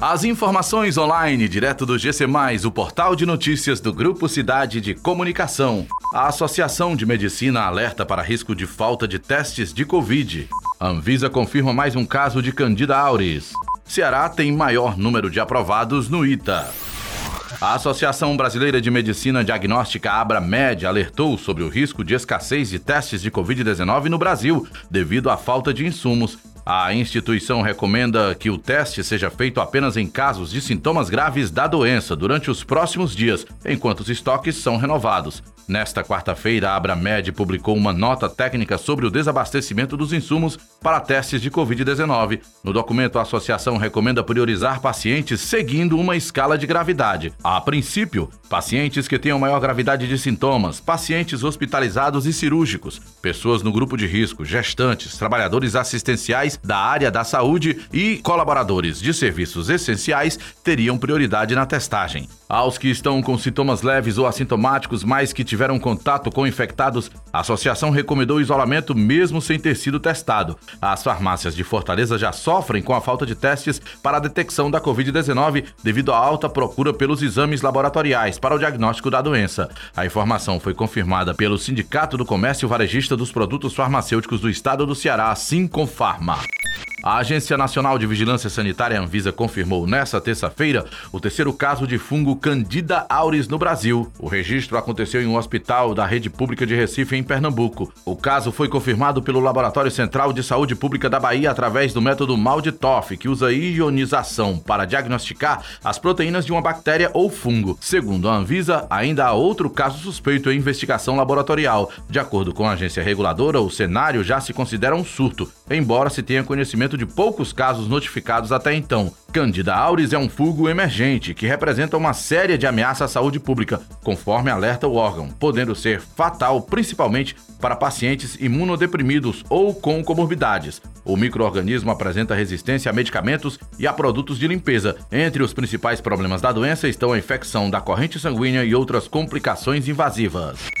As informações online direto do GC+, o portal de notícias do Grupo Cidade de Comunicação. A Associação de Medicina alerta para risco de falta de testes de Covid. Anvisa confirma mais um caso de Candida auris. Ceará tem maior número de aprovados no ITA. A Associação Brasileira de Medicina Diagnóstica Abramed alertou sobre o risco de escassez de testes de Covid-19 no Brasil, devido à falta de insumos a instituição recomenda que o teste seja feito apenas em casos de sintomas graves da doença durante os próximos dias, enquanto os estoques são renovados. Nesta quarta-feira, a Abramed publicou uma nota técnica sobre o desabastecimento dos insumos para testes de Covid-19. No documento, a associação recomenda priorizar pacientes seguindo uma escala de gravidade. A princípio, pacientes que tenham maior gravidade de sintomas, pacientes hospitalizados e cirúrgicos, pessoas no grupo de risco, gestantes, trabalhadores assistenciais da área da saúde e colaboradores de serviços essenciais teriam prioridade na testagem. Aos que estão com sintomas leves ou assintomáticos, mas que tiveram contato com infectados, a associação recomendou isolamento mesmo sem ter sido testado. As farmácias de Fortaleza já sofrem com a falta de testes para a detecção da Covid-19 devido à alta procura pelos exames laboratoriais para o diagnóstico da doença. A informação foi confirmada pelo Sindicato do Comércio Varejista dos Produtos Farmacêuticos do Estado do Ceará, Sinconfarma. A Agência Nacional de Vigilância Sanitária Anvisa confirmou nesta terça-feira o terceiro caso de fungo Candida auris no Brasil. O registro aconteceu em um hospital da rede pública de Recife, em Pernambuco. O caso foi confirmado pelo Laboratório Central de Saúde Pública da Bahia através do método Malditoff, que usa ionização para diagnosticar as proteínas de uma bactéria ou fungo. Segundo a Anvisa, ainda há outro caso suspeito em investigação laboratorial. De acordo com a agência reguladora, o cenário já se considera um surto, embora se tenha conhecimento de poucos casos notificados até então. Candida auris é um fungo emergente que representa uma séria de ameaça à saúde pública, conforme alerta o órgão, podendo ser fatal principalmente para pacientes imunodeprimidos ou com comorbidades. O microorganismo apresenta resistência a medicamentos e a produtos de limpeza. Entre os principais problemas da doença estão a infecção da corrente sanguínea e outras complicações invasivas.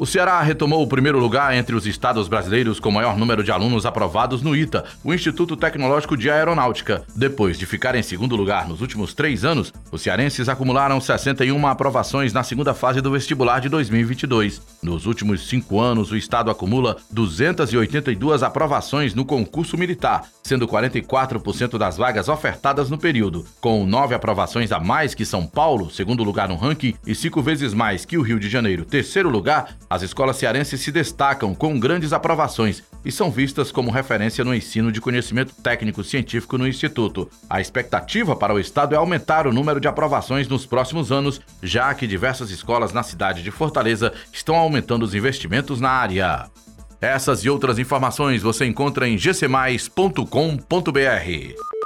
O Ceará retomou o primeiro lugar entre os estados brasileiros com maior número de alunos aprovados no ITA, o Instituto Tecnológico de Aeronáutica. Depois de ficar em segundo lugar nos últimos três anos, os cearenses acumularam 61 aprovações na segunda fase do vestibular de 2022. Nos últimos cinco anos, o estado acumula 282 aprovações no concurso militar, sendo 44% das vagas ofertadas no período, com nove aprovações a mais que São Paulo, segundo lugar no ranking, e cinco vezes mais que o Rio de Janeiro, terceiro lugar. As escolas cearenses se destacam com grandes aprovações e são vistas como referência no ensino de conhecimento técnico científico no Instituto. A expectativa para o Estado é aumentar o número de aprovações nos próximos anos, já que diversas escolas na cidade de Fortaleza estão aumentando os investimentos na área. Essas e outras informações você encontra em gcmais.com.br.